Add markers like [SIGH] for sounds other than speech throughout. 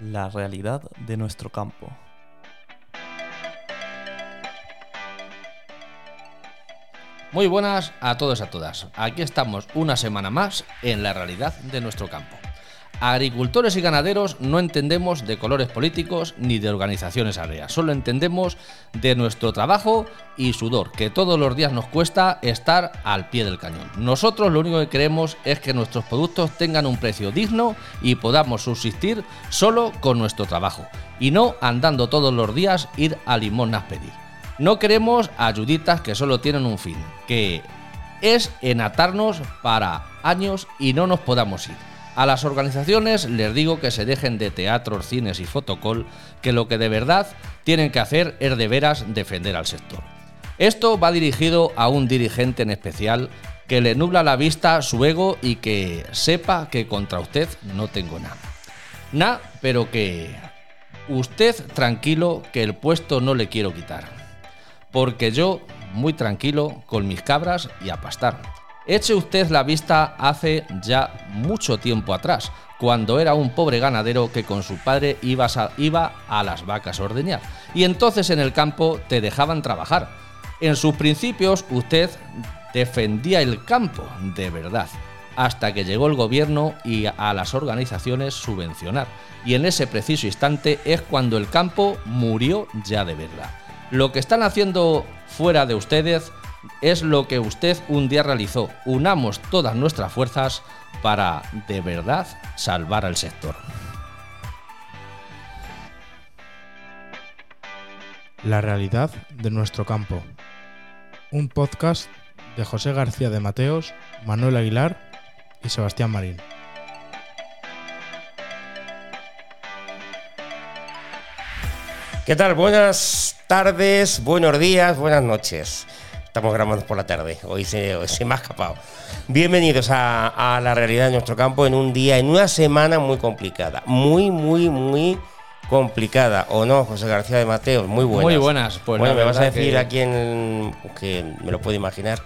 la realidad de nuestro campo. Muy buenas a todos y a todas. Aquí estamos una semana más en la realidad de nuestro campo. Agricultores y ganaderos no entendemos de colores políticos ni de organizaciones agrarias, solo entendemos de nuestro trabajo y sudor, que todos los días nos cuesta estar al pie del cañón. Nosotros lo único que queremos es que nuestros productos tengan un precio digno y podamos subsistir solo con nuestro trabajo, y no andando todos los días ir a limonas pedir. No queremos ayuditas que solo tienen un fin, que es enatarnos para años y no nos podamos ir. A las organizaciones les digo que se dejen de teatros, cines y fotocol, que lo que de verdad tienen que hacer es de veras defender al sector. Esto va dirigido a un dirigente en especial que le nubla la vista su ego y que sepa que contra usted no tengo nada. Nada, pero que usted tranquilo que el puesto no le quiero quitar. Porque yo, muy tranquilo, con mis cabras y a pastar. Eche usted la vista hace ya mucho tiempo atrás, cuando era un pobre ganadero que con su padre iba a, las vacas a ordeñar. Y entonces en el campo te dejaban trabajar. En sus principios usted defendía el campo, de verdad, hasta que llegó el gobierno y a las organizaciones subvencionar. Y en ese preciso instante es cuando el campo murió ya de verdad. Lo que están haciendo fuera de ustedes es lo que usted un día realizó. Unamos todas nuestras fuerzas para de verdad salvar al sector. La realidad de nuestro campo. Un podcast de José García de Mateos, Manuel Aguilar y Sebastián Marín. ¿Qué tal? Buenas tardes, buenos días, buenas noches. Estamos grabando por la tarde, hoy se, hoy se me ha escapado. Bienvenidos a, a la realidad de nuestro campo en un día, en una semana muy complicada. Muy, muy, muy complicada, ¿o no, José García de Mateos? Muy buenas. Muy buenas, pues bueno, me vas a decir que- a quién que me lo puedo imaginar.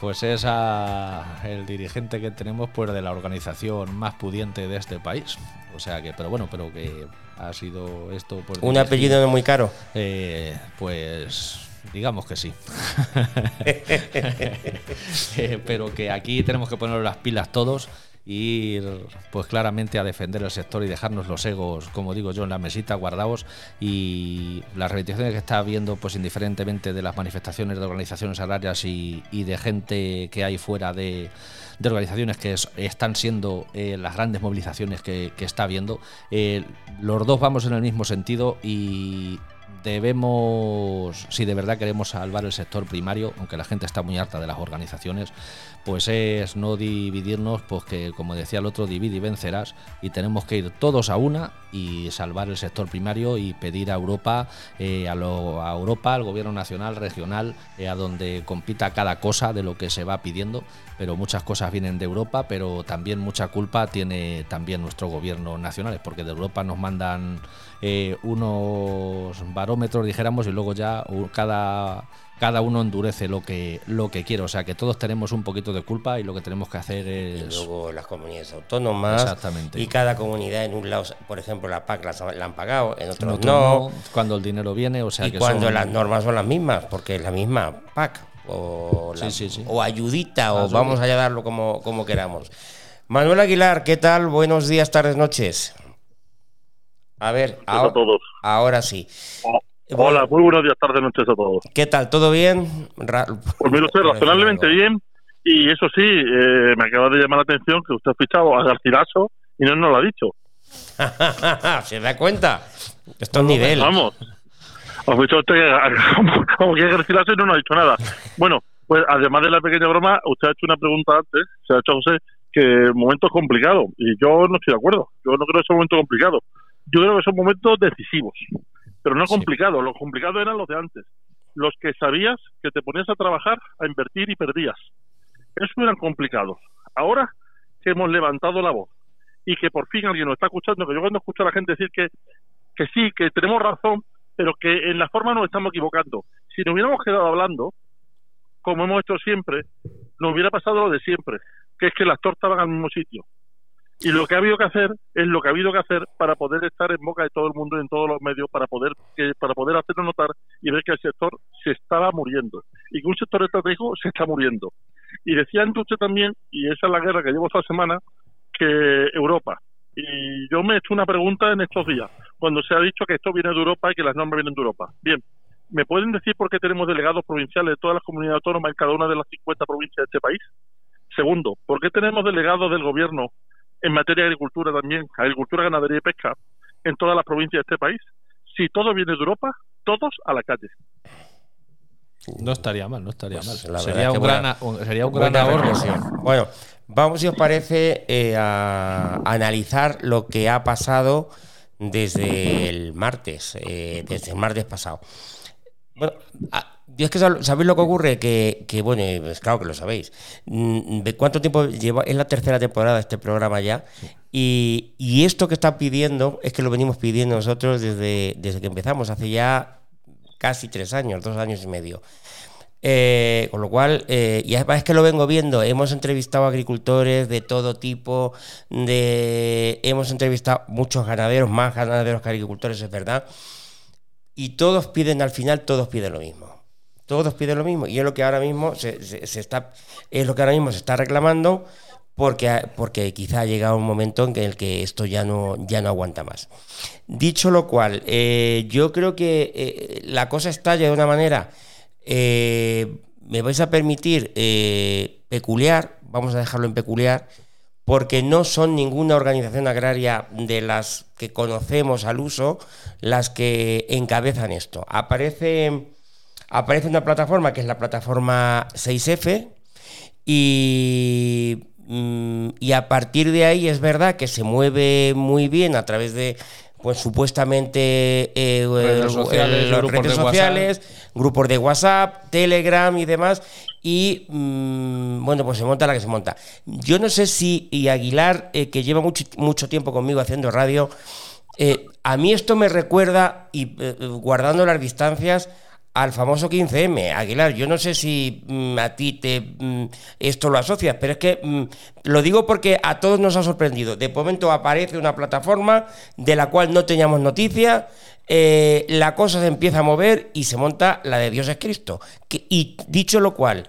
Pues es a el dirigente que tenemos pues de la organización más pudiente de este país. O sea que, pero bueno, pero que ha sido esto pues, Un apellido no muy caro. Eh, pues digamos que sí. [LAUGHS] Eh, pero que aquí tenemos que poner las pilas todos y ir pues claramente a defender el sector y dejarnos los egos, como digo yo, en la mesita guardados y las reivindicaciones que está habiendo pues indiferentemente de las manifestaciones de organizaciones agrarias y, de gente que hay fuera de, organizaciones que es- están siendo eh, las grandes movilizaciones que, que está habiendo, eh, los dos vamos en el mismo sentido y debemos, si de verdad queremos salvar el sector primario, aunque la gente está muy harta de las organizaciones, pues es no dividirnos, pues que como decía el otro, divide y vencerás, y tenemos que ir todos a una y salvar el sector primario y pedir a Europa, eh, a, lo- a Europa, al gobierno nacional, regional, eh, a donde compita cada cosa de lo que se va pidiendo, pero muchas cosas vienen de Europa, pero también mucha culpa tiene también nuestro gobierno nacional, porque de Europa nos mandan eh, unos barómetros, dijéramos, y luego ya cada, cada uno endurece lo que, lo que quiere. O sea que todos tenemos un poquito de culpa y lo que tenemos que hacer Y es. luego las comunidades autónomas. Exactamente. Y cada comunidad en un lado, por ejemplo, la PAC la, la han pagado, en otros otro no. no, cuando el dinero viene, o sea y que cuando son- las normas son las mismas, porque es la misma PAC o, la- Sí, sí, sí. o ayudita, o Ayuda. vamos a darlo como, como queramos. Manuel Aguilar, ¿qué tal? Buenos días, tardes, noches. A ver, a ahora, todos. ahora sí. Hola, muy buenos días, tardes, noches a todos. ¿Qué tal? ¿Todo bien? Ra- Pues mire usted, razonablemente bien. Y eso sí, eh, me acaba de llamar la atención que usted ha fichado a Garcilaso y no nos lo ha dicho. [LAUGHS] ¿Se da cuenta? Esto es nivel. Vamos. Ha fichado usted como que Garcilaso y no nos ha dicho nada. Bueno, pues además de la pequeña broma, usted ha hecho una pregunta antes, se ha hecho José, que el momento es complicado. Y yo no estoy de acuerdo. Yo no creo que sea un momento complicado. Yo creo que son momentos decisivos. Pero no Sí. complicados. Los complicados eran los de antes. Los que sabías que te ponías a trabajar, a invertir y perdías. Esos eran complicados. Ahora que hemos levantado la voz y que por fin alguien nos está escuchando, que yo cuando escucho a la gente decir que, que sí, que tenemos razón, pero que en la forma nos estamos equivocando. Si nos hubiéramos quedado hablando, como hemos hecho siempre, nos hubiera pasado lo de siempre, que es que las tortas van al mismo sitio. Y lo que ha habido que hacer es lo que ha habido que hacer para poder estar en boca de todo el mundo y en todos los medios, para poder que, para poder hacerlo notar y ver que el sector se estaba muriendo y que un sector estratégico se está muriendo. Y decía usted también, y esa es la guerra que llevo esta semana, que Europa. Y yo me he hecho una pregunta en estos días, cuando se ha dicho que esto viene de Europa y que las normas vienen de Europa. Bien, ¿me pueden decir por qué tenemos delegados provinciales de todas las comunidades autónomas en cada una de las 50 provincias de este país? Segundo, ¿por qué tenemos delegados del gobierno en materia de agricultura también, agricultura, ganadería y pesca, en todas las provincias de este país? Si todo viene de Europa, todos a la calle. No estaría mal, no estaría Pues mal. Sería un, gran, sería un gran Buena ahorro. Bueno, vamos, si os parece, eh, a analizar lo que ha pasado desde el martes, eh, desde el martes pasado. Bueno, a- y es que sab- sabéis lo que ocurre, que, que, bueno, pues claro que lo sabéis. Mm, ¿De cuánto tiempo lleva? Es la tercera temporada de este programa ya. Y, y esto que está pidiendo es que lo venimos pidiendo nosotros desde, desde que empezamos, hace ya casi tres años, dos años y medio. Eh, con lo cual, eh, y además es que lo vengo viendo, hemos entrevistado agricultores de todo tipo, de, hemos entrevistado muchos ganaderos, más ganaderos que agricultores, es verdad, y todos piden, al final, todos piden lo mismo. Todos piden lo mismo, y es lo que ahora mismo se, está, es lo que ahora mismo se está reclamando, porque, porque quizá ha llegado un momento en el que esto ya no, ya no aguanta más. Dicho lo cual, eh, yo creo que eh, la cosa estalla de una manera, eh, me vais a permitir peculiar, vamos a dejarlo en peculiar, porque no son ninguna organización agraria de las que conocemos al uso las que encabezan esto. Aparece, aparece una plataforma que es la plataforma 6F y, mm, y a partir de ahí es verdad que se mueve muy bien a través de pues supuestamente eh, Redes el- sociales, el- las grupos redes de sociales, grupos de WhatsApp, Telegram y demás. Y mm, bueno, pues se monta la que se monta. Yo no sé si, y Aguilar, eh, que lleva mucho, mucho tiempo conmigo haciendo radio, eh, a mí esto me recuerda, y eh, guardando las distancias, al famoso 15M. Aguilar, yo no sé si mm, a ti te mm, esto lo asocias, pero es que mm, lo digo porque a todos nos ha sorprendido. De momento aparece una plataforma de la cual no teníamos noticia, eh, la cosa se empieza a mover y se monta la de Dios es Cristo. Que- y dicho lo cual,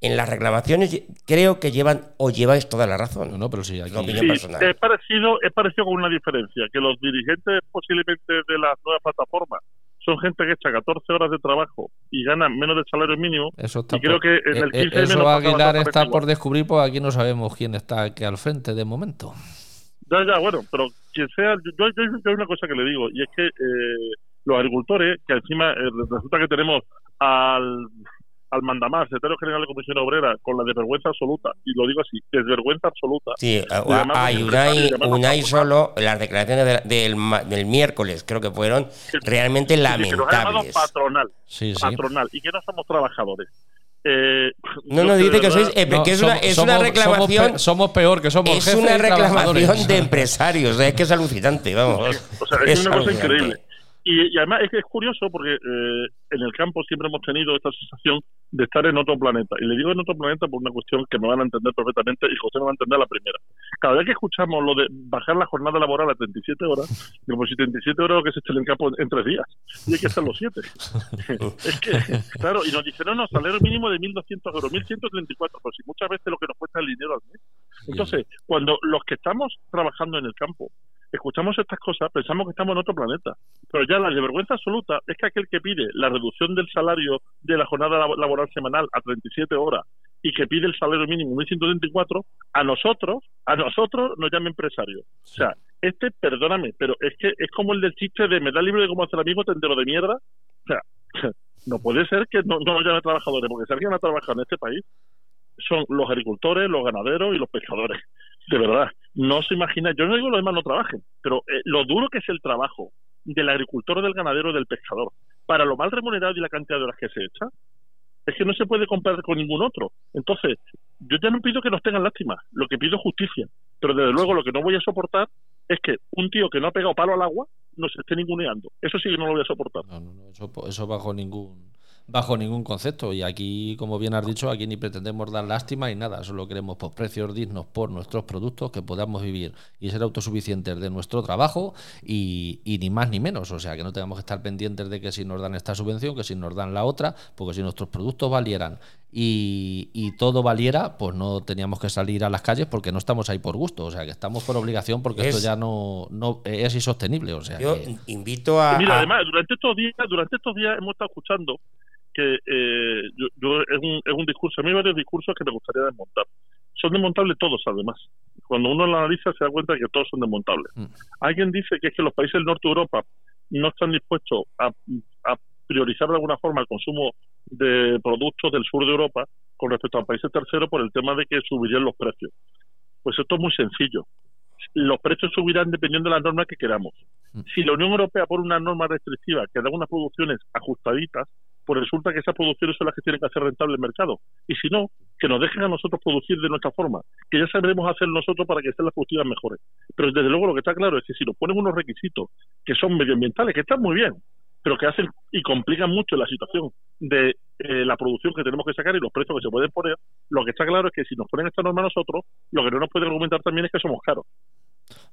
en las reclamaciones creo que llevan o lleváis toda la razón. No, no, pero sí, Es aquí. opinión Sí, personal. es parecido, es parecido con una diferencia, que los dirigentes posiblemente de las nuevas plataformas son gente que echa 14 horas de trabajo y ganan menos del salario mínimo. Eso está y creo por- que en el eh, eh, 15M nos Eso pasaba Aguilar está igual. por descubrir, porque aquí no sabemos quién está aquí al frente de momento. Ya, ya, bueno, pero quien sea, yo, yo, yo- yo hay una cosa que le digo, y es que eh, los agricultores, que encima eh, resulta que tenemos al, al mandamás, secretario general de Comisión Obrera, con la desvergüenza absoluta, y lo digo así, desvergüenza absoluta. Sí, empresario, Unai, Unai solo, las declaraciones de- del, del miércoles creo que fueron realmente Sí, que nos ha lamentables. patronal, Sí, sí. patronal, y que no somos trabajadores. Eh, No de dice que sois, eh, No, que es somos- una, es somos- una somos reclamación, pe- Somos, peor que somos es jefes una reclamación de [LAUGHS] empresarios, es que es alucinante, vamos. O sea, es, una cosa increíble. Y, y además es que es curioso porque eh, en el campo siempre hemos tenido esta sensación de estar en otro planeta. Y le digo en otro planeta por una cuestión que me van a entender perfectamente y José me va a entender la primera. Cada vez que escuchamos lo de bajar la jornada laboral a 37 horas, digo, pues si 37 horas que se echen en campo en, tres días. Y hay que hacer los siete. [LAUGHS] es que, claro, y nos dicen, no, no, salario mínimo de 1.200 euros, 1.134, pues si muchas veces lo que nos cuesta el dinero al mes. Entonces, cuando los que estamos trabajando en el campo escuchamos estas cosas, pensamos que estamos en otro planeta. Pero ya la vergüenza absoluta es que aquel que pide la reducción del salario de la jornada labo- laboral semanal a 37 horas y que pide el salario mínimo 1.134, a nosotros, a nosotros nos llama empresario. O sea, este, perdóname, pero es que es como el del chiste de me da libre de cómo hacer amigo tendero de mierda. O sea, [LAUGHS] no puede ser que no, no nos llame trabajadores, porque si alguien ha trabajado en este país, son los agricultores, los ganaderos y los pescadores. De verdad, no se imagina, yo no digo los demás no trabajen, pero eh, lo duro que es el trabajo del agricultor, del ganadero del pescador, para lo mal remunerado y la cantidad de horas que se echa, es que no se puede comparar con ningún otro. Entonces, yo ya no pido que nos tengan lástima, lo que pido es justicia. Pero desde luego lo que no voy a soportar es que un tío que no ha pegado palo al agua nos esté ninguneando. Eso sí que no lo voy a soportar. No, no, no, eso bajo ningún bajo ningún concepto. Y aquí, como bien has dicho, aquí ni pretendemos dar lástima y nada, solo queremos pues, precios dignos por nuestros productos, que podamos vivir y ser autosuficientes de nuestro trabajo y, y ni más ni menos. O sea, que no tengamos que estar pendientes de que si nos dan esta subvención, que si nos dan la otra, porque si nuestros productos valieran y, y todo valiera, pues no teníamos que salir a las calles porque no estamos ahí por gusto. O sea, que estamos por obligación porque Es- esto ya no, no es insostenible. O sea, Yo que- invito a. Mira, a- además, durante estos días, durante estos días hemos estado escuchando que eh, yo, yo- es, un, es un discurso, a mí hay varios discursos que me gustaría desmontar. Son desmontables todos, además. Cuando uno lo analiza se da cuenta que todos son desmontables. Mm. Alguien dice que es que los países del norte de Europa no están dispuestos a, a priorizar de alguna forma el consumo de productos del sur de Europa con respecto a países terceros por el tema de que subirían los precios. Pues esto es muy sencillo. Los precios subirán dependiendo de las normas que queramos. Si la Unión Europea pone una norma restrictiva que da unas producciones ajustaditas, pues resulta que esas producciones son las que tienen que hacer rentable el mercado. Y si no, que nos dejen a nosotros producir de nuestra forma, que ya sabremos hacer nosotros para que sean las productivas mejores. Pero desde luego lo que está claro es que si nos ponen unos requisitos que son medioambientales, que están muy bien, pero que hacen y complican mucho la situación de eh, la producción que tenemos que sacar y los precios que se pueden poner, lo que está claro es que si nos ponen esta norma a nosotros, lo que no nos pueden argumentar también es que somos caros.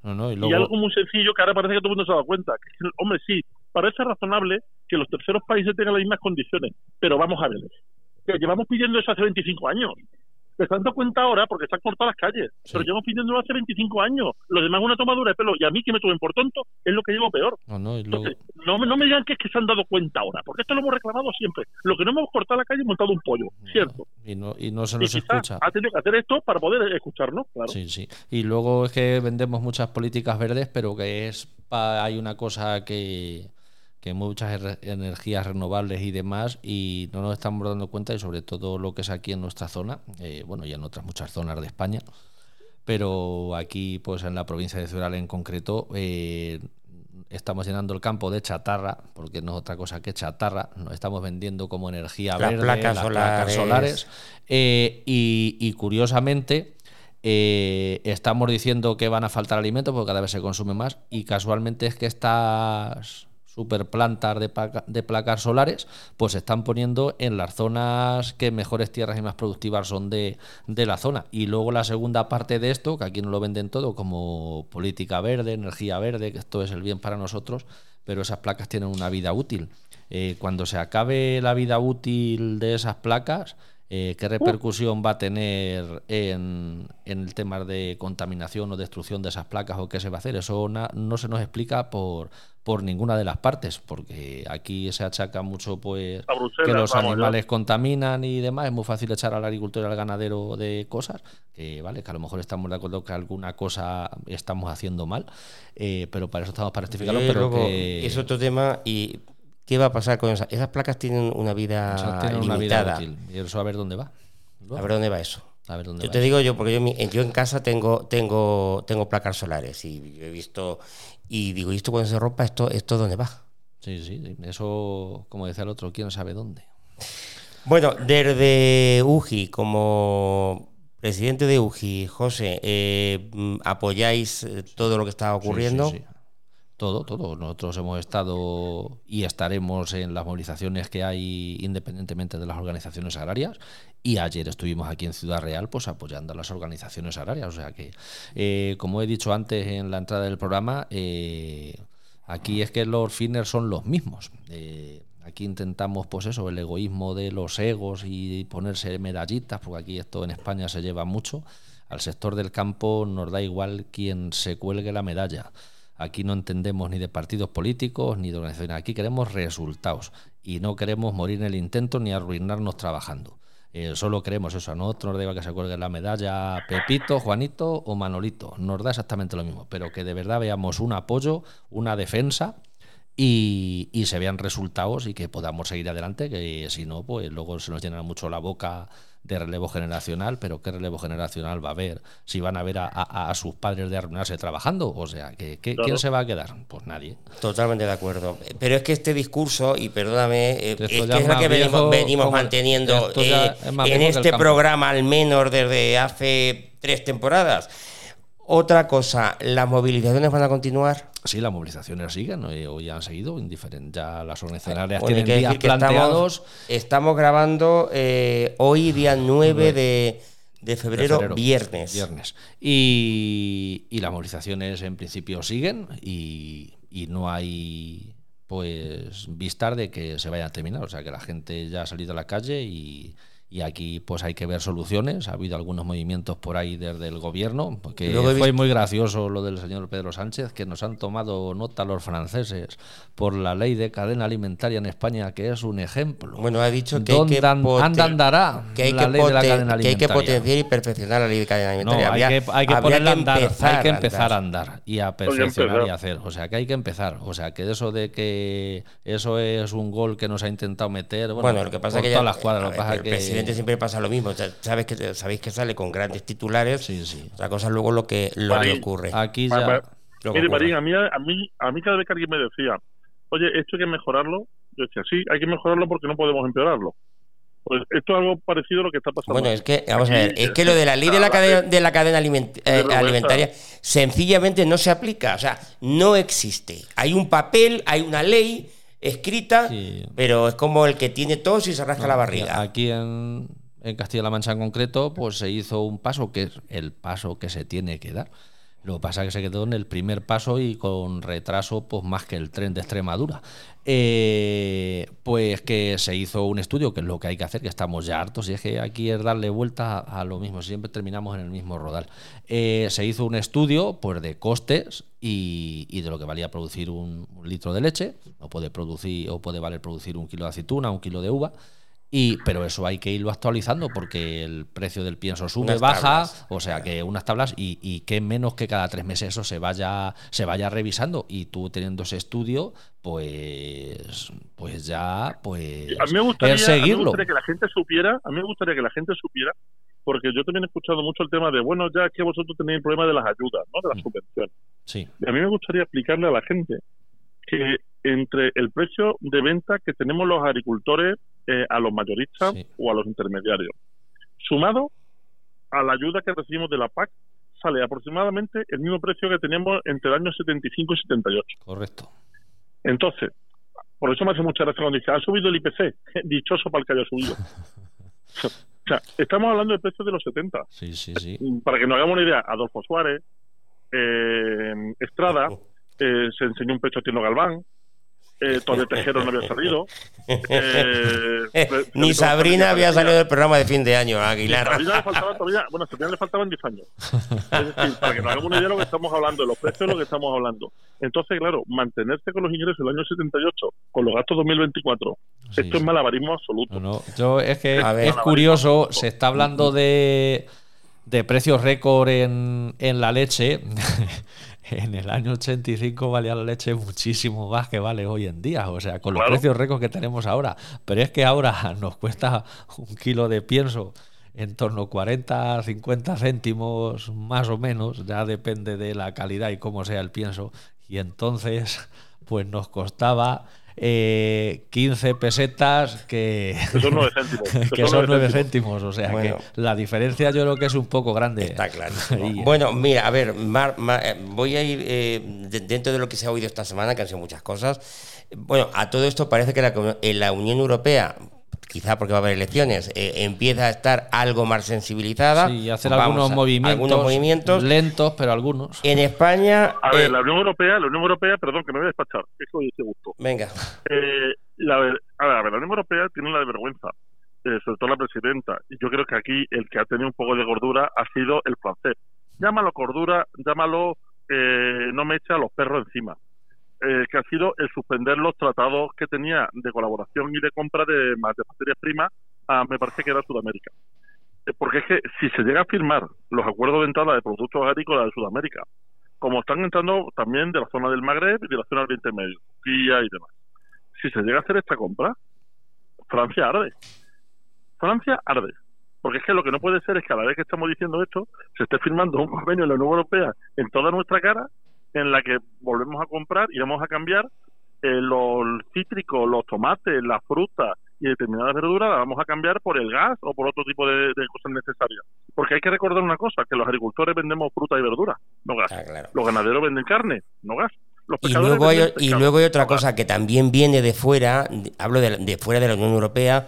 No, no, y algo muy sencillo que ahora parece que todo el mundo se ha dado cuenta. Que, hombre, sí, parece razonable que los terceros países tengan las mismas condiciones, pero vamos a ver. Que llevamos pidiendo eso hace 25 años. Se están dando cuenta ahora porque están cortadas las calles, Sí. pero llevamos pidiéndolo hace 25 años. Lo demás es una tomadura de pelo. Y a mí que me tomen por tonto es lo que llevo peor. no, no, y luego- Entonces, no, me- no me digan que es que se han dado cuenta ahora, porque esto lo hemos reclamado siempre. Lo que no hemos cortado la calle es montado un pollo, ¿cierto? y no, y no se nos escucha. ha tenido que hacer esto para poder escucharnos, claro. Sí, sí. Y luego es que vendemos muchas políticas verdes, pero que es pa- hay una cosa que, que muchas er- energías renovables y demás, y no nos estamos dando cuenta, y sobre todo lo que es aquí en nuestra zona, eh, bueno, y en otras muchas zonas de España, pero aquí, pues en la provincia de Ciudad en concreto, eh, estamos llenando el campo de chatarra, porque no es otra cosa que chatarra, nos estamos vendiendo como energía Las verde, placas las solares. placas solares, eh, y, y curiosamente eh, estamos diciendo que van a faltar alimentos porque cada vez se consume más y casualmente es que estas super plantas de, placa- de placas solares pues se están poniendo en las zonas que mejores tierras y más productivas son de, de la zona. Y luego la segunda parte de esto que aquí no lo venden todo como política verde energía verde que esto es el bien para nosotros pero esas placas tienen una vida útil. Eh, cuando se acabe la vida útil de esas placas eh, ¿Qué repercusión va a tener en, en el tema de contaminación o destrucción de esas placas o qué se va a hacer? Eso na- no se nos explica por, por ninguna de las partes, porque aquí se achaca mucho pues que los vamos, ya. animales contaminan y demás. Es muy fácil echar al agricultor y al ganadero de cosas, que vale, que a lo mejor estamos de acuerdo que alguna cosa estamos haciendo mal, eh, pero para eso estamos para rectificarlo, Y pero que Es otro tema. ¿Y qué va a pasar con esas? Esas placas tienen una vida una vida limitada. útil. Y eso a ver dónde va. A ver dónde va eso. A ver dónde Yo va te eso. digo yo, porque yo, yo en casa tengo, tengo, tengo placas solares y yo he visto, y digo, ¿y esto cuando se rompa, esto, esto dónde va? Sí, sí, eso, como decía el otro, quién sabe dónde. Bueno, desde UGI, como presidente de UGI, José, eh, mm, ¿apoyáis eh, todo lo que está ocurriendo? Sí, sí, sí. Todo, todo. Nosotros hemos estado y estaremos en las movilizaciones que hay independientemente de las organizaciones agrarias. Y ayer estuvimos aquí en Ciudad Real pues apoyando a las organizaciones agrarias. O sea que, eh, como he dicho antes en la entrada del programa, eh, aquí es que los fines son los mismos. Eh, aquí intentamos, pues eso, el egoísmo de los egos y ponerse medallitas, porque aquí esto en España se lleva mucho. Al sector del campo nos da igual quien se cuelgue la medalla. Aquí no entendemos ni de partidos políticos ni de organizaciones. Aquí queremos resultados y no queremos morir en el intento ni arruinarnos trabajando. Eh, solo queremos eso. A nosotros nos da igual que se cuelgue la medalla Pepito, Juanito o Manolito. Nos da exactamente lo mismo. Pero que de verdad veamos un apoyo, una defensa y, y se vean resultados y que podamos seguir adelante. Que si no, pues luego se nos llena mucho la boca de relevo generacional, pero ¿qué relevo generacional va a haber si van a ver a, a- a sus padres de arruinarse trabajando? O sea, que, que- Claro. ¿quién se va a quedar? Pues nadie. Totalmente de acuerdo. Pero es que este discurso, y perdóname, eh, es que es que venimos, viejo venimos como el- manteniendo eh, en este programa, al menos desde hace tres temporadas. Otra cosa, ¿las movilizaciones van a continuar? Sí, las movilizaciones siguen, hoy han seguido, indiferente. Ya las organizaciones Bueno, tienen que días planteados. Estamos, estamos grabando eh, hoy, día 9 de, de febrero, febrero, viernes. Viernes. Y, y las movilizaciones en principio siguen y, y no hay pues vistas de que se vayan a terminar. O sea que la gente ya ha salido a la calle y, y aquí pues hay que ver soluciones. Ha habido algunos movimientos por ahí desde el gobierno, porque fue visto- muy gracioso lo del señor Pedro Sánchez, que nos han tomado nota los franceses por la ley de cadena alimentaria en España, que es un ejemplo. Bueno, ha dicho que hay ¿Dónde que, poten- andará que hay la que ley de la cadena que hay que potenciar y perfeccionar la ley de cadena No, alimentaria. hay Habría- que, hay que ponerla a andar, empezar hay que a empezar a andar. andar y a perfeccionar y hacer. O sea, que hay que empezar. O sea, que eso de que eso es un gol que nos ha intentado meter. Bueno, Bueno, lo que pasa por es que ya, todas las cuadras, lo que pasa que presidente siempre pasa lo mismo. O sea, sabes que sabéis que sale con grandes titulares. Sí, sí. Otra cosa es luego lo que lo que Marín, ocurre. aquí ya ma- que Mire, ocurre. Marín, a mí, a, mí, a mí cada vez que alguien me decía, oye, esto hay que mejorarlo, yo decía, sí, hay que mejorarlo porque no podemos empeorarlo. Pues esto es algo parecido a lo que está pasando. Bueno, es que, vamos a ver, es que lo de la ley de la cadena, de la cadena aliment- eh, alimentaria sencillamente no se aplica, o sea, no existe. Hay un papel, hay una ley escrita, Sí. pero es como el que tiene tos y se rasca la barriga. Aquí en, en Castilla-La Mancha en concreto, pues se hizo un paso que es el paso que se tiene que dar. Lo que pasa es que se quedó en el primer paso y con retraso, pues más que el tren de Extremadura. Eh, pues que se hizo un estudio, que es lo que hay que hacer, que estamos ya hartos, y es que aquí es darle vuelta a, lo mismo, siempre terminamos en el mismo rodal. Eh, se hizo un estudio pues, de costes y, y de lo que valía producir un, un litro de leche, o puede producir, o puede valer producir un kilo de aceituna, un kilo de uva. Y, pero eso hay que irlo actualizando porque el precio del pienso sube, Unas baja, tablas. o sea que unas tablas y, y que menos que cada tres meses eso se vaya, se vaya revisando y tú teniendo ese estudio, pues, pues ya, pues a mí me gustaría, es a mí me seguirlo. gustaría que la gente supiera, a mí me gustaría que la gente supiera, porque yo también he escuchado mucho el tema de, bueno, ya que vosotros tenéis el problema de las ayudas, ¿no? De las Mm. subvenciones. Sí, Y a mí me gustaría explicarle a la gente que entre el precio de venta que tenemos los agricultores eh, a los mayoristas Sí. o a los intermediarios, sumado a la ayuda que recibimos de la PAC, sale aproximadamente el mismo precio que teníamos entre el año 75 y 78. correcto. Entonces, por eso me hace mucha gracia cuando dice, ha subido el IPC, [LAUGHS] dichoso para el que haya subido. [LAUGHS] o sea, estamos hablando de precios de los 70. Sí, sí, sí. Para que nos hagamos una idea, Adolfo Suárez, eh, Estrada, eh, se enseñó un pecho a Tino Galván, eh, Todavía Tejero no había salido. [LAUGHS] eh, Ni Sabrina había salido del programa de fin de año, A Aguilar. Sabrina le faltaban todavía, bueno, a Sabrina le faltaban 10 años. Es decir, para que nos hagamos una idea de lo que estamos hablando, de los precios de lo que estamos hablando. Entonces, claro, mantenerse con los ingresos del año 78, con los gastos 2024, Sí, esto es malabarismo absoluto. No, no, Yo es que A ver. es curioso, se está hablando de, de precios récord en, en la leche. [LAUGHS] en el año 85 valía la leche muchísimo más que vale hoy en día, o sea, con los Claro. precios récord que tenemos ahora. Pero es que ahora [LAUGHS] nos cuesta un kilo de pienso en torno a 40, 50 céntimos más o menos, ya depende de la calidad y cómo sea el pienso. Y entonces, pues nos costaba eh, 15 pesetas que, Que son 9 céntimos. [LAUGHS] que son 9 céntimos. O sea Bueno. que la diferencia yo creo que es un poco grande. Está claro. [LAUGHS] Y- Bueno, mira, a ver, Mar- Mar- eh, voy a ir eh, de- dentro de lo que se ha oído esta semana, que han sido muchas cosas. Bueno, a todo esto parece que la, en la Unión Europea, quizá porque va a haber elecciones, eh, empieza a estar algo más sensibilizada. Sí, hacer Vamos algunos a- movimientos, algunos movimientos. lentos, pero algunos. En España, A ver, eh, la Unión Europea, la Unión Europea, perdón, que me voy a despachar, eso dice gusto. venga, Eh, la, ver- a, ver, a ver, la Unión Europea tiene la de vergüenza, eh, sobre todo la presidenta. Y yo creo que aquí el que ha tenido un poco de gordura ha sido el francés. Llámalo cordura, llámalo eh, no me echa a los perros encima. Eh, que ha sido el suspender los tratados que tenía de colaboración y de compra de, ma- de materias primas a, me parece que era Sudamérica. Eh, Porque es que si se llega a firmar los acuerdos de entrada de productos agrícolas de Sudamérica, como están entrando también de la zona del Magreb y de la zona del Oriente Medio, Turquía y demás, si se llega a hacer esta compra, Francia arde. Francia arde. Porque es que lo que no puede ser es que a la vez que estamos diciendo esto, se esté firmando un convenio en la Unión Europea en toda nuestra cara, en la que volvemos a comprar y vamos a cambiar eh, los cítricos, los tomates, las frutas y determinadas verduras, las vamos a cambiar por el gas o por otro tipo de, de cosas necesarias. Porque hay que recordar una cosa, que los agricultores vendemos fruta y verdura, no gas. claro. Los ganaderos venden carne, no gas. Los Y luego, hay, y luego hay otra cosa que también viene de fuera, hablo de, de fuera de la Unión Europea,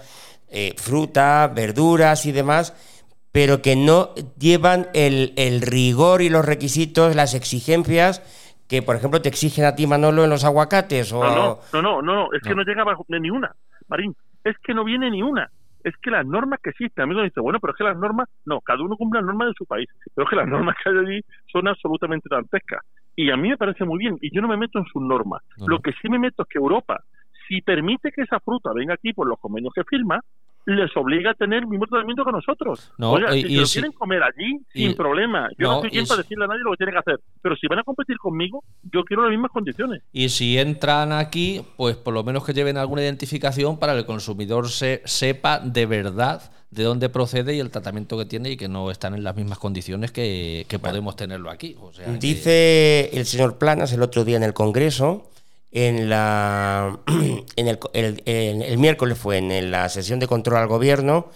eh, fruta, verduras y demás, pero que no llevan el, el rigor y los requisitos, las exigencias que, por ejemplo, te exigen a ti, Manolo, en los aguacates. O, No, no, no, no, no, es que No. llega bajo- ni una, Marín, es que no viene ni una. Es que las normas que existen, amigo dice, bueno, pero es que las normas, no, cada uno cumple las normas de su país, pero es que las normas que hay allí son absolutamente dantescas. Y a mí me parece muy bien, y yo no me meto en sus normas. No, Lo que sí me meto es que Europa, si permite que esa fruta venga aquí por los convenios que firma, les obliga a tener el mismo tratamiento que nosotros. No, Oiga, y- si y lo si- quieren comer allí, y- sin problema. Yo no, no, soy quien para si- decirle a nadie lo que tiene que hacer. Pero si van a competir conmigo, yo quiero las mismas condiciones. Y si entran aquí, pues por lo menos que lleven alguna identificación para que el consumidor se, sepa de verdad de dónde procede y el tratamiento que tiene y que no están en las mismas condiciones que, que podemos tenerlo aquí. O sea, que- Dice el señor Planas el otro día en el Congreso, en la [CLEARS THROAT] en el, el- en el miércoles fue en la sesión de control al gobierno,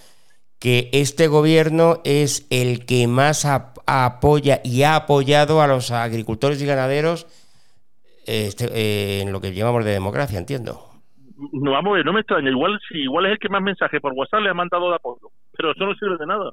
que este gobierno es el que más ap- apoya y ha apoyado a los agricultores y ganaderos este, eh, en lo que llamamos de democracia, entiendo. No, vamos no me extraña. Igual sí, igual es el que más mensaje por WhatsApp le ha mandado de apoyo. Pero eso no sirve de nada.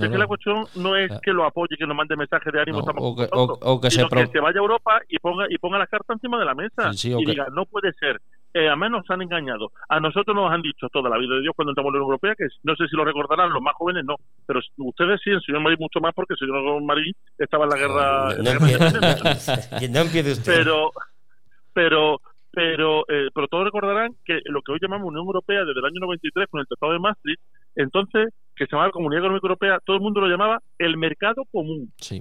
No, es que no. la cuestión no es que lo apoye, que nos mande mensajes de ánimo. No, estamos o que- o- o que se sino pro- que se vaya a Europa y ponga y ponga las cartas encima de la mesa Sí, sí, o y diga, no puede ser. Eh, además nos han engañado. A nosotros nos han dicho toda la vida de Dios cuando entramos en la Unión Europea, que no sé si lo recordarán, los más jóvenes no, pero ustedes sí, el señor Marín mucho más porque el señor Marín estaba en la guerra... No, no empie- [LAUGHS] no empiece usted. pero pero pero eh, pero todos recordarán que lo que hoy llamamos Unión Europea desde el año 93 con el Tratado de Maastricht entonces que se llamaba Comunidad Económica Europea todo el mundo lo llamaba el mercado común Sí.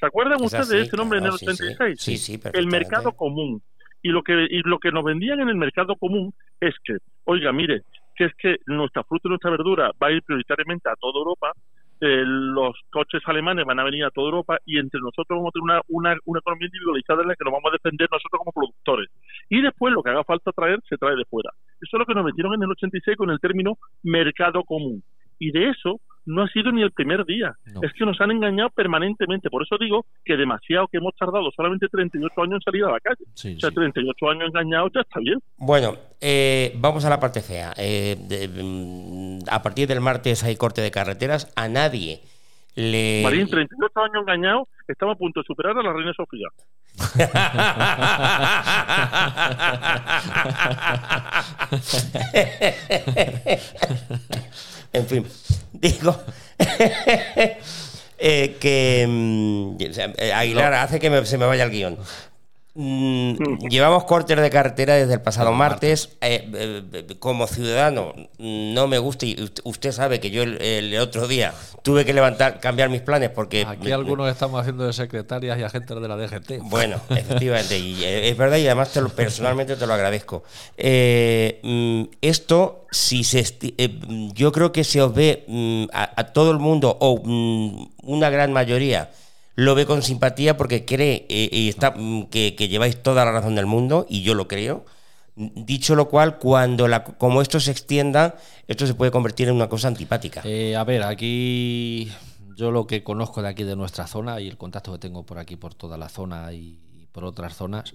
¿se acuerdan Es ustedes así, de ese nombre claro, en el sí, sí. 86? Sí, sí, el mercado común y lo que y lo que nos vendían en el mercado común es que oiga mire que es que nuestra fruta y nuestra verdura va a ir prioritariamente a toda Europa eh, los coches alemanes van a venir a toda Europa y entre nosotros vamos a tener una, una, una economía individualizada en la que nos vamos a defender nosotros como productores. Y después lo que haga falta traer, se trae de fuera. Eso es lo que nos metieron en el 86 con el término mercado común. Y de eso no ha sido ni el primer día. No. Es que nos han engañado permanentemente. Por eso digo que demasiado que hemos tardado solamente 38 años en salir a la calle. Sí, O sea, sí. 38 años engañados ya está bien. Bueno, eh, vamos a la parte fea. Eh, de- mm, a partir del martes hay corte de carreteras. A nadie le. Marín, 38 años engañados, estamos a punto de superar a la reina Sofía. [LAUGHS] [LAUGHS] en fin, digo eh, sea, eh, Aguilar hace que me- se me vaya el guion. Mm, llevamos cortes de carretera desde el pasado martes. Eh, eh, eh, como ciudadano, no me gusta y ust- usted sabe que yo el, el otro día tuve que levantar, cambiar mis planes porque Aquí me- algunos estamos haciendo de secretarias y agentes de la DGT. bueno, [LAUGHS] efectivamente, y es verdad y además te lo- personalmente te lo agradezco. Eh, mm, esto, si se mm, yo creo que se os ve a, a todo el mundo o una gran mayoría lo ve con simpatía porque cree eh, y está mm, que, que lleváis toda la razón del mundo y yo lo creo. Dicho lo cual, cuando la, como esto se extienda, esto se puede convertir en una cosa antipática. Eh, a ver, aquí yo lo que conozco de aquí de nuestra zona y el contacto que tengo por aquí, por toda la zona y por otras zonas,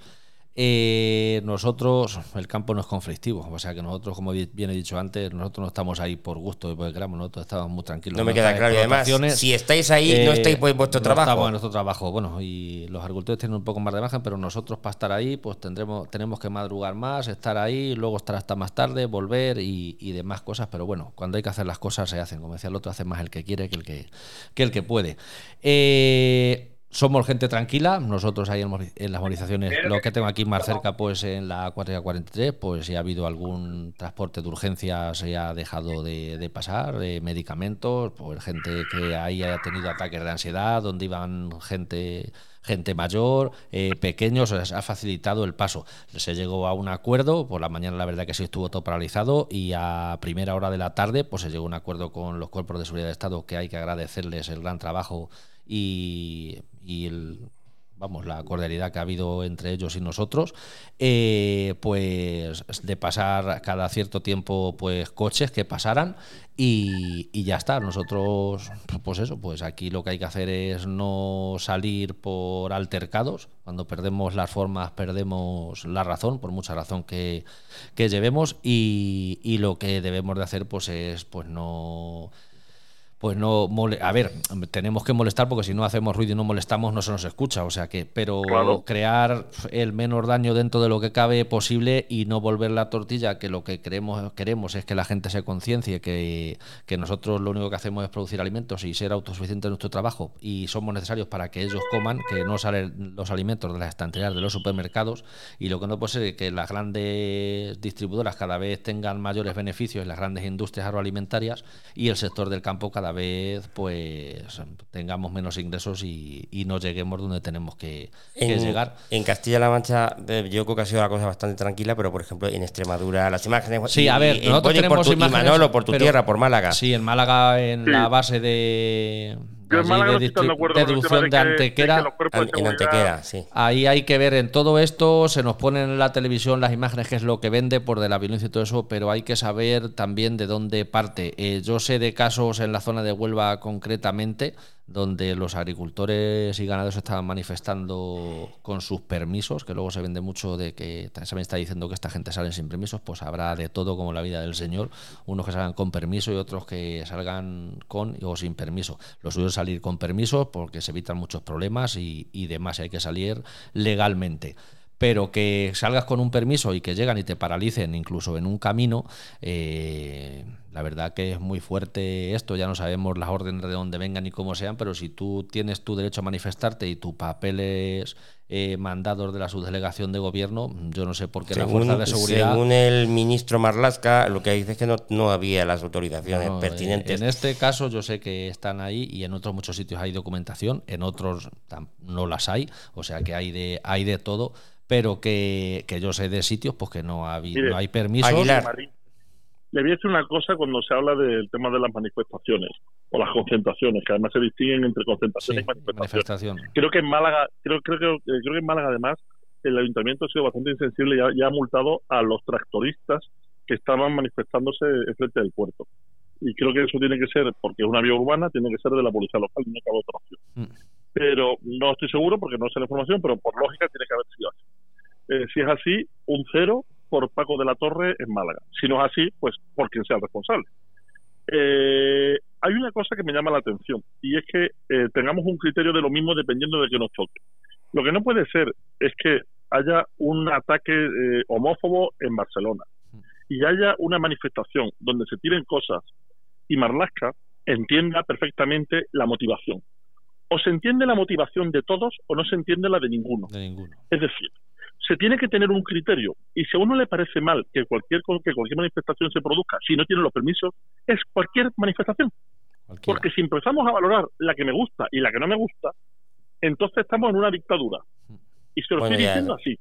eh, nosotros, el campo no es conflictivo, o sea que nosotros, como bi- bien he dicho antes, nosotros no estamos ahí por gusto y porque queramos, nosotros estamos muy tranquilos. no me queda claro. Y además, si estáis ahí, no Eh, estáis por vuestro no trabajo. Estamos en nuestro trabajo, bueno, y los agricultores tienen un poco más de margen, pero nosotros para estar ahí, pues tendremos, tenemos que madrugar más, estar ahí, luego estar hasta más tarde, volver y, y demás cosas, pero bueno, cuando hay que hacer las cosas se hacen, como decía el otro, hace más el que quiere que el que, que el que puede. Eh, somos gente tranquila, nosotros ahí en, las movilizaciones, lo que tengo aquí más cerca, pues en la 4 y la 43, pues si ha habido algún transporte de urgencia se ha dejado de, de pasar, eh, medicamentos, pues gente que ahí haya tenido ataques de ansiedad, donde iban gente gente mayor, eh, pequeños, ha facilitado el paso. Se llegó a un acuerdo, por la mañana la verdad que sí estuvo todo paralizado y a primera hora de la tarde pues se llegó a un acuerdo con los cuerpos de seguridad de Estado que hay que agradecerles el gran trabajo y, y el vamos, la cordialidad que ha habido entre ellos y nosotros, eh, pues de pasar cada cierto tiempo pues coches que pasaran y, y, ya está. Nosotros, pues eso, pues aquí lo que hay que hacer es no salir por altercados. Cuando perdemos las formas, perdemos la razón, por mucha razón que, que llevemos, y, y lo que debemos de hacer pues es pues no pues no a ver, tenemos que molestar porque si no hacemos ruido y no molestamos no se nos escucha, o sea que, pero crear el menor daño dentro de lo que cabe posible y no volver la tortilla, que lo que queremos, queremos es que la gente se conciencie que, que nosotros lo único que hacemos es producir alimentos y ser autosuficientes en nuestro trabajo y somos necesarios para que ellos coman, que no salen los alimentos de las estanterías de los supermercados y lo que no puede ser es que las grandes distribuidoras cada vez tengan mayores beneficios en las grandes industrias agroalimentarias y el sector del campo cada vez pues tengamos menos ingresos y, no lleguemos donde tenemos que, llegar. En Castilla-La Mancha yo creo que ha sido la cosa bastante tranquila, pero por ejemplo en Extremadura las imágenes... Sí, a ver, nosotros tenemos por tu, imágenes... Manolo, por tu tierra, por Málaga. Sí, en Málaga, en la base de de, distribución de Antequera. en Antequera, sí. Ahí hay que ver en todo esto, se nos ponen en la televisión las imágenes que es lo que vende por de la violencia y todo eso, pero hay que saber también de dónde parte. Eh, yo sé de casos en la zona de Huelva concretamente donde los agricultores y ganaderos estaban manifestando con sus permisos, que luego se vende mucho de que también está diciendo que esta gente sale sin permisos, pues habrá de todo como la vida del Señor, unos que salgan con permiso y otros que salgan con o sin permiso. Lo suyo es salir con permiso porque se evitan muchos problemas y, y demás, hay que salir legalmente pero que salgas con un permiso y que llegan y te paralicen incluso en un camino, eh, la verdad que es muy fuerte esto, ya no sabemos las órdenes de dónde vengan y cómo sean, pero si tú tienes tu derecho a manifestarte y tu papel es eh, mandados de la subdelegación de gobierno, yo no sé por qué la fuerza de seguridad... Según el ministro Marlasca, lo que dice es que no, no había las autorizaciones pertinentes. En este caso yo sé que están ahí y en otros muchos sitios hay documentación, en otros no las hay, o sea que hay de, hay de todo pero que, que yo sé de sitios pues que no, no hay permiso. Le voy a decir una cosa cuando se habla del tema de las manifestaciones o las concentraciones, que además se distinguen entre concentraciones y manifestaciones. Creo que en Málaga, creo, creo, creo, creo que en Málaga además el ayuntamiento ha sido bastante insensible y ha, ha multado a los tractoristas que estaban manifestándose frente del puerto. Y creo que eso tiene que ser, porque es una vía urbana, tiene que ser de la policía local, no cabe otra opción. Mm. Pero no estoy seguro porque no sé la información, pero por lógica tiene que haber sido así. Eh, si es así, un cero por Paco de la Torre en Málaga. Si no es así, pues por quien sea el responsable. Eh, hay una cosa que me llama la atención y es que eh, tengamos un criterio de lo mismo dependiendo de que nos toque. Lo que no puede ser es que haya un ataque homófobo en Barcelona y haya una manifestación donde se tiren cosas y Marlaska entienda perfectamente la motivación. O se entiende la motivación de todos o no se entiende la de ninguno. De ninguno. Es decir, se tiene que tener un criterio. Y si a uno le parece mal que cualquier que cualquier manifestación se produzca si no tiene los permisos es cualquier manifestación. Porque si empezamos a valorar la que me gusta y la que no me gusta entonces estamos en una dictadura. Y se lo estoy diciendo así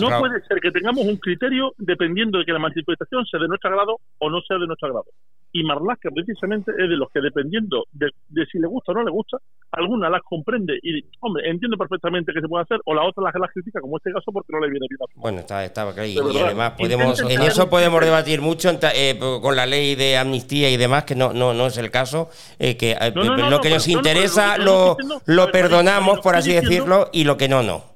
no puede ser que tengamos un criterio dependiendo de que la manifestación sea de nuestro agrado o no sea de nuestro agrado. Y Marlaska precisamente es de los que dependiendo de, si le gusta o no le gusta, alguna las comprende y, hombre, entiende perfectamente que se puede hacer, o la otra las, las critica, como este caso, porque no le viene bien a Bueno, está, está Y, además podemos, en eso podemos debatir mucho eh, con la ley de amnistía y demás, que no, no, no es el caso, eh, que eh, lo que nos interesa lo, lo perdonamos, por así decirlo, y lo que no, no.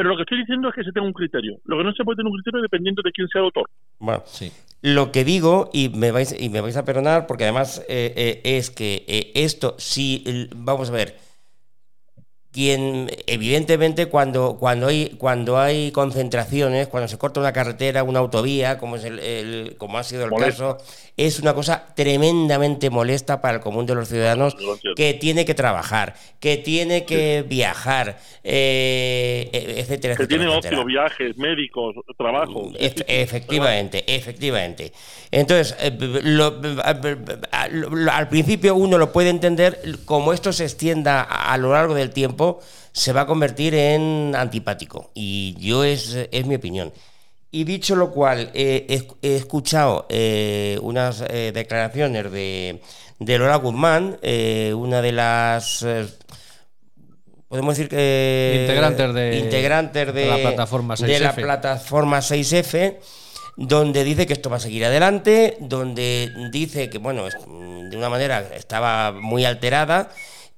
Pero lo que estoy diciendo es que se tenga un criterio. Lo que no se puede tener un criterio dependiendo de quién sea el autor. Bueno, sí. Lo que digo, y me vais, y me vais a perdonar, porque además eh, eh, es que eh, esto, si, vamos a ver, quien evidentemente cuando, cuando, hay, cuando hay concentraciones, cuando se corta una carretera, una autovía, como, es el, como ha sido el caso, es una cosa tremendamente molesta para el común de los ciudadanos que tiene que trabajar, que tiene que viajar, eh, e, etcétera, Que tiene ocio, viajes, médicos, trabajo. efectivamente, efectivamente. Entonces, eh, al principio uno lo puede entender como esto se extienda a lo largo del tiempo se va a convertir en antipático. Y yo es, es mi opinión. Y dicho lo cual, he, escuchado eh, unas eh, declaraciones de, de Lola Guzmán, eh, una de las podemos decir que Integrantes de- integrantes de, la plataforma de la 6F. plataforma 6F donde dice que esto va a seguir adelante, donde dice que bueno, de una manera estaba muy alterada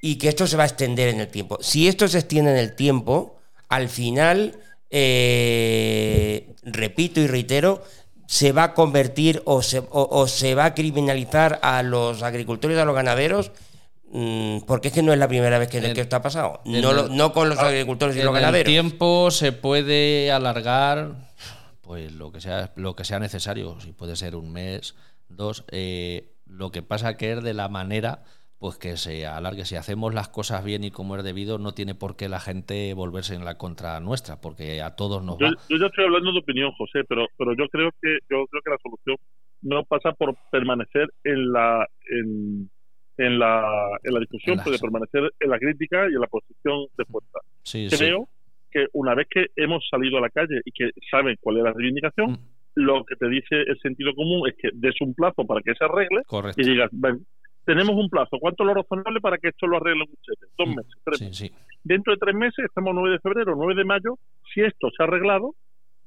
y que esto se va a extender en el tiempo. Si esto se extiende en el tiempo, al final eh, repito y reitero, se va a convertir o se, o- o se va a criminalizar a los agricultores y a los ganaderos, mm, porque es que no es la primera vez que, esto ha pasado. No, lo- el- no con los agricultores y los el ganaderos. tiempo se puede alargar pues lo que sea lo que sea necesario si puede ser un mes dos eh, lo que pasa que es de la manera pues que se alargue. Si hacemos las cosas bien y como es debido no tiene por qué la gente volverse en la contra nuestra porque a todos nos Yo, va. yo ya estoy hablando de opinión, José, pero pero yo creo que yo creo que la solución no pasa por permanecer en la en, en la en la discusión, puede permanecer en la crítica y en la posición de fuerza. sí, sí. Creo que una vez que hemos salido a la calle y que saben cuál es la reivindicación, Mm, lo que te dice el sentido común es que des un plazo para que se arregle correcto. y digas, ven, tenemos un plazo, ¿cuánto es lo razonable para que esto lo arreglen ustedes? Dos Mm, meses, tres sí, meses. sí. Dentro de tres meses, estamos 9 de febrero, 9 de mayo, si esto se ha arreglado,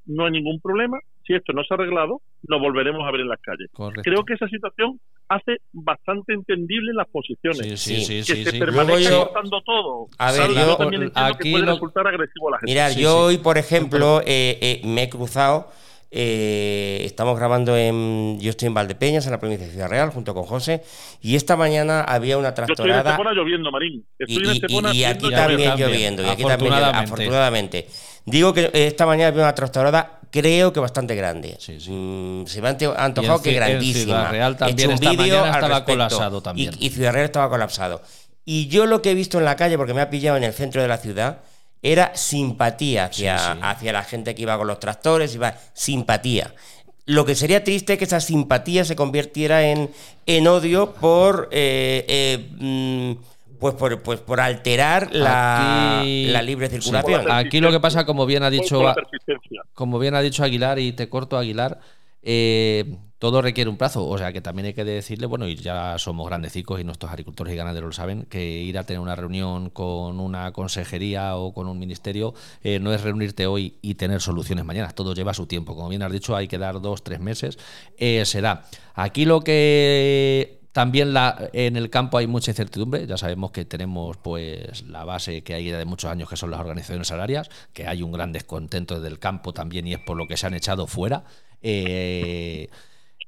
no hay ningún problema. Si esto no se ha arreglado, nos volveremos a ver en las calles. correcto Creo que esa situación hace bastante entendible las posiciones. sí, sí, Sí. sí, que sí, se Luego yo- todo. A ver, yo- también aquí que puede lo- resultar agresivo a la gente. Mirad, Sí, yo sí. hoy, por ejemplo, eh, eh, me he cruzado. Eh, estamos grabando en. Yo estoy en Valdepeñas, en la provincia de Ciudad Real, junto con José. Y esta mañana había una Yo estoy en tractorada. Estepona lloviendo, Marín. Y, Estoy en y- Estepona y aquí también lloviendo. Y aquí también afortunadamente. afortunadamente. Digo que esta mañana había una tractorada, creo que bastante grande. Sí, sí. Mm, se me ha ante- antojado Y que grandísima. Ciudad Real He también hecho un esta vídeo mañana al estaba respecto. colapsado también. Y, y Ciudad Real estaba colapsado. Y yo lo que he visto en la calle, porque me ha pillado en el centro de la ciudad, era simpatía hacia, Sí, sí. hacia la gente que iba con los tractores, iba simpatía. Lo que sería triste es que esa simpatía se convirtiera en, en odio por eh, eh, mm, pues por, pues por alterar la, Aquí- la libre Sí, circulación. Aquí lo que pasa, como bien ha dicho como bien ha dicho Aguilar, y te corto Aguilar, eh, todo requiere un plazo. O sea que también hay que decirle, bueno, y ya somos grandecicos y nuestros agricultores y ganaderos lo saben, que ir a tener una reunión con una consejería o con un ministerio eh, no es reunirte hoy y tener soluciones mañana. Todo lleva su tiempo. Como bien has dicho, hay que dar dos, tres meses. Eh, será. Aquí lo que también en el campo hay mucha incertidumbre. Ya sabemos que tenemos pues la base que hay de muchos años que son las organizaciones salarias, que hay un gran descontento del campo también y es por lo que se han echado fuera. Eh,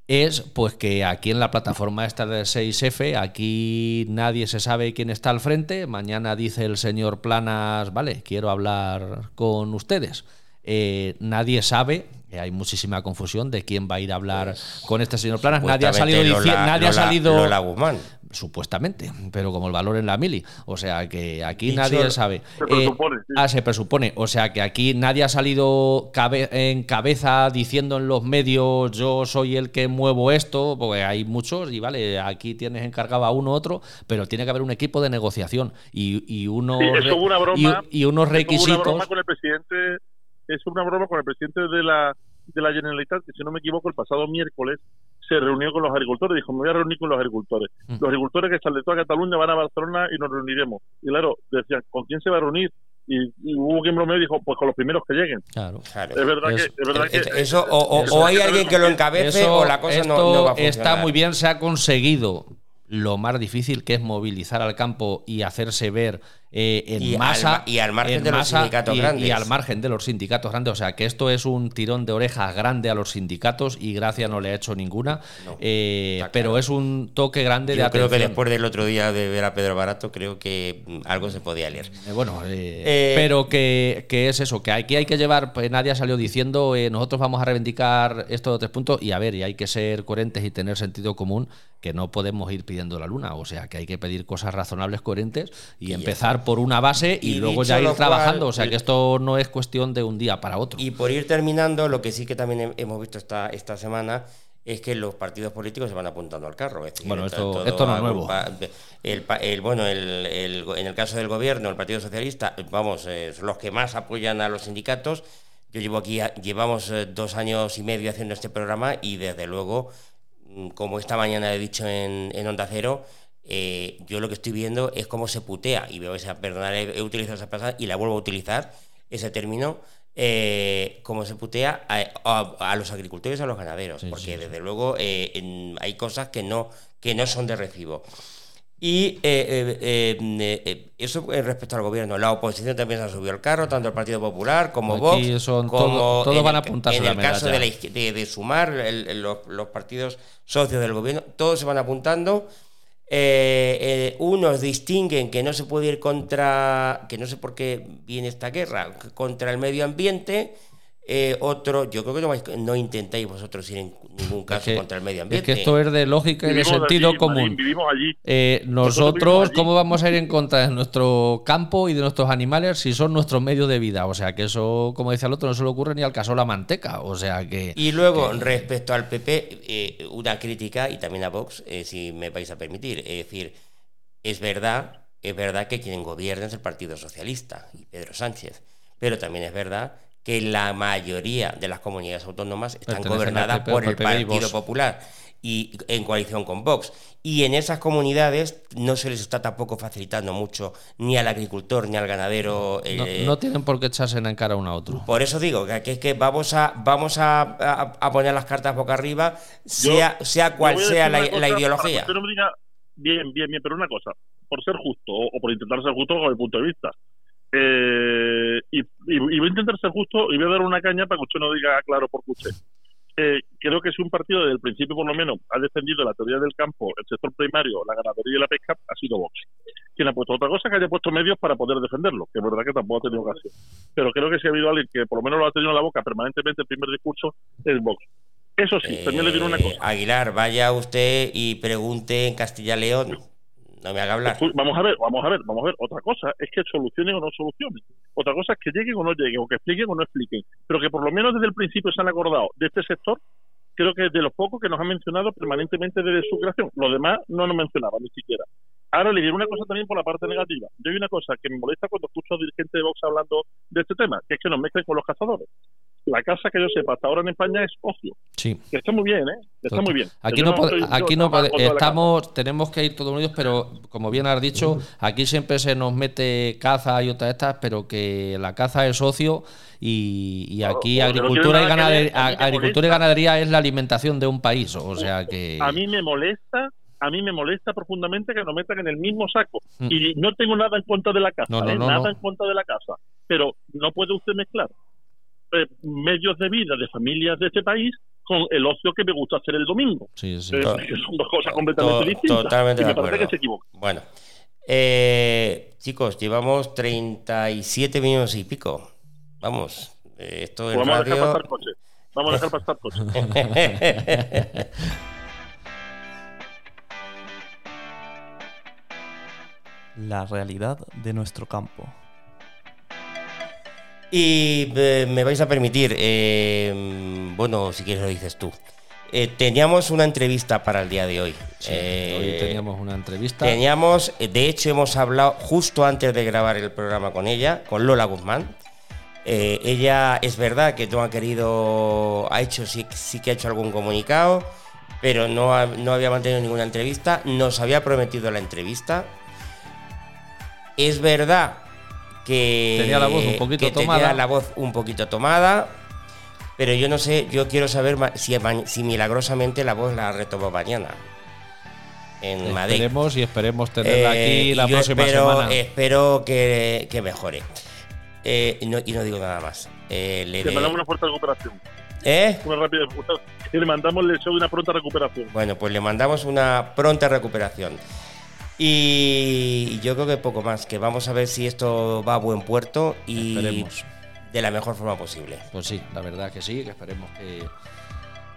es pues que aquí en la plataforma esta de 6F, aquí nadie se sabe quién está al frente. Mañana dice el señor Planas, vale, quiero hablar con ustedes. Eh, nadie sabe, hay muchísima confusión de quién va a ir a hablar con este señor Planas. Nadie ha salido Lola- nadie ha salido Lola Guzmán. supuestamente, pero como el valor en la mili. O sea que aquí Dicho- nadie sabe. Se presupone, sí. ah, se presupone. O sea que aquí nadie ha salido cabe- en cabeza diciendo en los medios yo soy el que muevo esto, porque hay muchos y vale, aquí tienes encargado a uno u otro, pero tiene que haber un equipo de negociación y, y unos, Sí, una broma, y, y unos una requisitos. broma con el presidente, es una broma con el presidente de la de la Generalitat, que si no me equivoco, el pasado miércoles se reunió con los agricultores, dijo, me voy a reunir con los agricultores. Los agricultores que están de toda Cataluña van a Barcelona y nos reuniremos. Y claro, decían, ¿con quién se va a reunir? Y, y hubo quien bromeó y dijo, pues con los primeros que lleguen. Claro. Claro. Es verdad Eso- que... Es verdad Es- que eso, o, o- eso- o hay alguien que lo encabece Eso- o la cosa no, esto no va a funcionar. está muy bien, se ha conseguido lo más difícil que es movilizar al campo y hacerse ver eh, en Y masa ma- y al margen en de los masa sindicatos y, grandes. y al margen de los sindicatos grandes o sea que esto es un tirón de orejas grande a los sindicatos y gracia no le ha hecho ninguna No, eh, pero es un toque grande de Yo creo que atención. después del otro día de ver a Pedro Barato, creo que mm, algo se podía leer. Eh, Bueno, pero que, que es eso, que aquí hay que llevar, pues nadie ha salido diciendo, nosotros vamos a reivindicar estos tres puntos y a ver, y hay que ser coherentes y tener sentido común, que no podemos ir pidiendo la luna, o sea, que hay que pedir cosas razonables, coherentes y, empezar por una base y, Y luego ya ir cual, trabajando, o sea, que esto no es cuestión de un día para otro. Y por ir terminando, lo que sí que también he- hemos visto esta, esta semana es que los partidos políticos se van apuntando al carro. es decir, Bueno, esto- no es nuevo. El, bueno, el- el- en el caso del gobierno, el Partido Socialista, vamos, eh, son los que más apoyan a los sindicatos. Yo llevo aquí, llevamos eh, dos años y medio haciendo este programa y desde luego, mm, como esta mañana he dicho en, en Onda Cero, eh, yo lo que estoy viendo es cómo se putea, y veo esa, perdonad, he, utilizado esa palabra y la vuelvo a utilizar, ese término, eh, cómo se putea a, a- a los agricultores y a los ganaderos, Sí, porque sí, sí. desde luego eh, en- hay cosas que no, que no son de recibo. Y eh, eso respecto al gobierno. La oposición también se ha subido al carro, tanto el Partido Popular como Aquí Vox. son como todo- todos en van a En la el caso de, la de, de sumar el- los, los partidos socios del gobierno, todos se van apuntando. Eh, eh, unos distinguen que no se puede ir contra, que no sé por qué viene esta guerra, contra el medio ambiente. Eh, otro, yo creo que no, vais- no intentáis vosotros ir en ningún caso que- contra el medio Es ambiente. que esto es de lógica y de Vivimos sentido allí, común. Marín, vivimos allí. Eh, nosotros, allí. ¿cómo vamos a ir en contra de nuestro campo y de nuestros animales si son nuestros medios de vida? O sea, que eso, como decía el otro, no se le ocurre ni al caso la manteca. O sea, que. Y luego, respecto al PP, eh, una crítica, y también a Vox, eh, si me vais a permitir. Es decir, es verdad, es verdad que quien gobierna es el Partido Socialista y Pedro Sánchez. Pero también es verdad que la mayoría de las comunidades autónomas están gobernadas PP, por el PP Partido Vox. Popular y en coalición con Vox. Y en esas comunidades no se les está tampoco facilitando mucho ni al agricultor ni al ganadero. No, eh, no tienen por qué echarse en cara uno a otro. por eso digo que, que es que vamos a vamos a, a- a poner las cartas boca arriba, sea, sea cual sea la, cosa la para ideología. que usted no me diga, bien, bien, bien, pero una cosa, por ser justo o, o por intentar ser justo con mi punto de vista. Eh, y, y- y voy a intentar ser justo y voy a dar una caña para que usted no diga claro por qué usted. Eh, creo que si un partido desde el principio, por lo menos, ha defendido la teoría del campo, el sector primario, la ganadería y la pesca, ha sido Vox. Quien ha puesto otra cosa que haya puesto medios para poder defenderlo, que es verdad que tampoco ha tenido ocasión. Pero creo que si ha habido alguien que por lo menos lo ha tenido en la boca permanentemente el primer discurso, es Vox. Eso sí, también le diré una Eh, cosa. Aguilar, vaya usted y pregunte en Castilla León. No me haga hablar. Vamos a ver, vamos a ver, vamos a ver. Otra cosa es que solucionen o no solucionen. Otra cosa es que lleguen o no lleguen, o que expliquen o no expliquen. Pero que por lo menos desde el principio se han acordado de este sector, creo que es de los pocos que nos han mencionado permanentemente desde su creación. Los demás no nos mencionaban ni siquiera. Ahora le diré una cosa también por la parte negativa. Yo hay una cosa que me molesta cuando escucho a dirigentes de Vox hablando de este tema, que es que nos mezclen con los cazadores. La casa que yo sepa hasta ahora en España es ocio, Sí. que está muy bien, ¿eh? Está muy bien. Aquí Yo no, yo aquí no estamos, tenemos que ir todos unidos, pero como bien has dicho, aquí siempre se nos mete caza y otras estas, pero que la caza es ocio y, aquí no agricultura, y ganadería, a agricultura y es la alimentación de un país, o sea que... a mí me molesta a mí me molesta profundamente que nos metan en el mismo saco Mm. y no tengo nada en contra de la casa No, no, ¿eh? no, nada no. en contra de la casa pero no puede usted mezclar eh, medios de vida de familias de este país con el ocio que me gusta hacer el domingo Sí, sí. Eh, To- que son dos cosas completamente To- distintas totalmente y me de parece acuerdo. que se equivoca Bueno, eh, chicos, llevamos 37 minutos y pico. Vamos, eh, esto en Pues vamos a dejar radio. pasar coches vamos a dejar pasar [LAUGHS] coches La realidad de nuestro campo. Y eh, me vais a permitir, eh, bueno, si quieres lo dices tú. Eh, teníamos una entrevista para el día de hoy. Sí, hoy teníamos una entrevista. Teníamos, de hecho, hemos hablado justo antes de grabar el programa con ella, con Lola Guzmán. Ella es verdad que no ha querido, ha hecho, sí, sí que ha hecho algún comunicado, pero no, ha- no había mantenido ninguna entrevista. Nos había prometido la entrevista. Es verdad que Tenía la voz un poquito que tenía tomada. la voz un poquito tomada, pero yo no sé, yo quiero saber si, si milagrosamente la voz la retomó mañana en Madrid. Esperemos y esperemos tenerla Eh, aquí la y yo próxima espero, semana. espero que, que mejore. Eh, y, no, y no digo nada más. Eh, le de- mandamos una fuerte recuperación ¿Eh? una rápida y [LAUGHS] le mandamos el deseo de una pronta recuperación Bueno, pues le mandamos una pronta recuperación. Y yo creo que poco más, que vamos a ver si esto va a buen puerto y Esperemos. de la mejor forma posible. Pues sí, la verdad que sí, que esperemos que,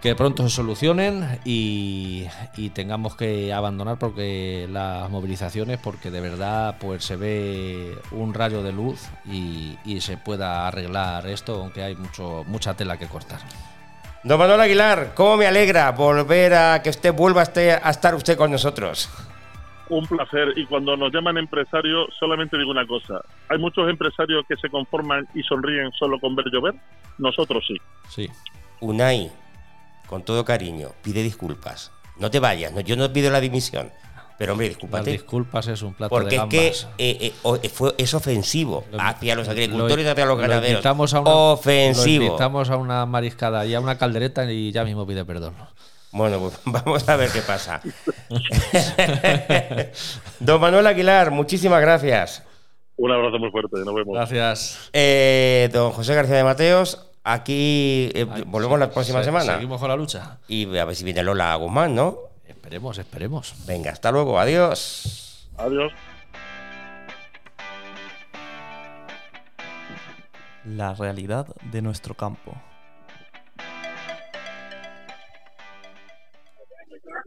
que pronto se solucionen y, y tengamos que abandonar porque las movilizaciones, porque de verdad pues se ve un rayo de luz y, y se pueda arreglar esto, aunque hay mucho, mucha tela que cortar. Don Manuel Aguilar, ¿cómo me alegra volver a que usted vuelva a a estar usted con nosotros? Un placer. Y cuando nos llaman empresarios, solamente digo una cosa. Hay muchos empresarios que se conforman y sonríen solo con ver llover. Nosotros sí. Sí, Unai, con todo cariño, pide disculpas. No te vayas, no- yo no pido la dimisión, Pero hombre, Las discúlpate. disculpas es un plato Porque de es que gambas. eh, eh, eh, fue, es ofensivo Lo- hacia los lo- agricultores y hacia los lo ganaderos. invitamos a una, Lo ofensivo. invitamos a una mariscada y a una caldereta y ya mismo pide perdón. Bueno, pues [LAUGHS] vamos a ver qué pasa. [LAUGHS] Don Manuel Aguilar, muchísimas gracias. Un abrazo muy fuerte, nos vemos. Gracias. Eh, don José García de Mateos, aquí eh, Ay, volvemos la próxima se- semana. Seguimos con la lucha. Y a ver si viene Lola Guzmán, ¿no? Esperemos, esperemos. Venga, hasta luego, adiós. Adiós. La realidad de nuestro campo.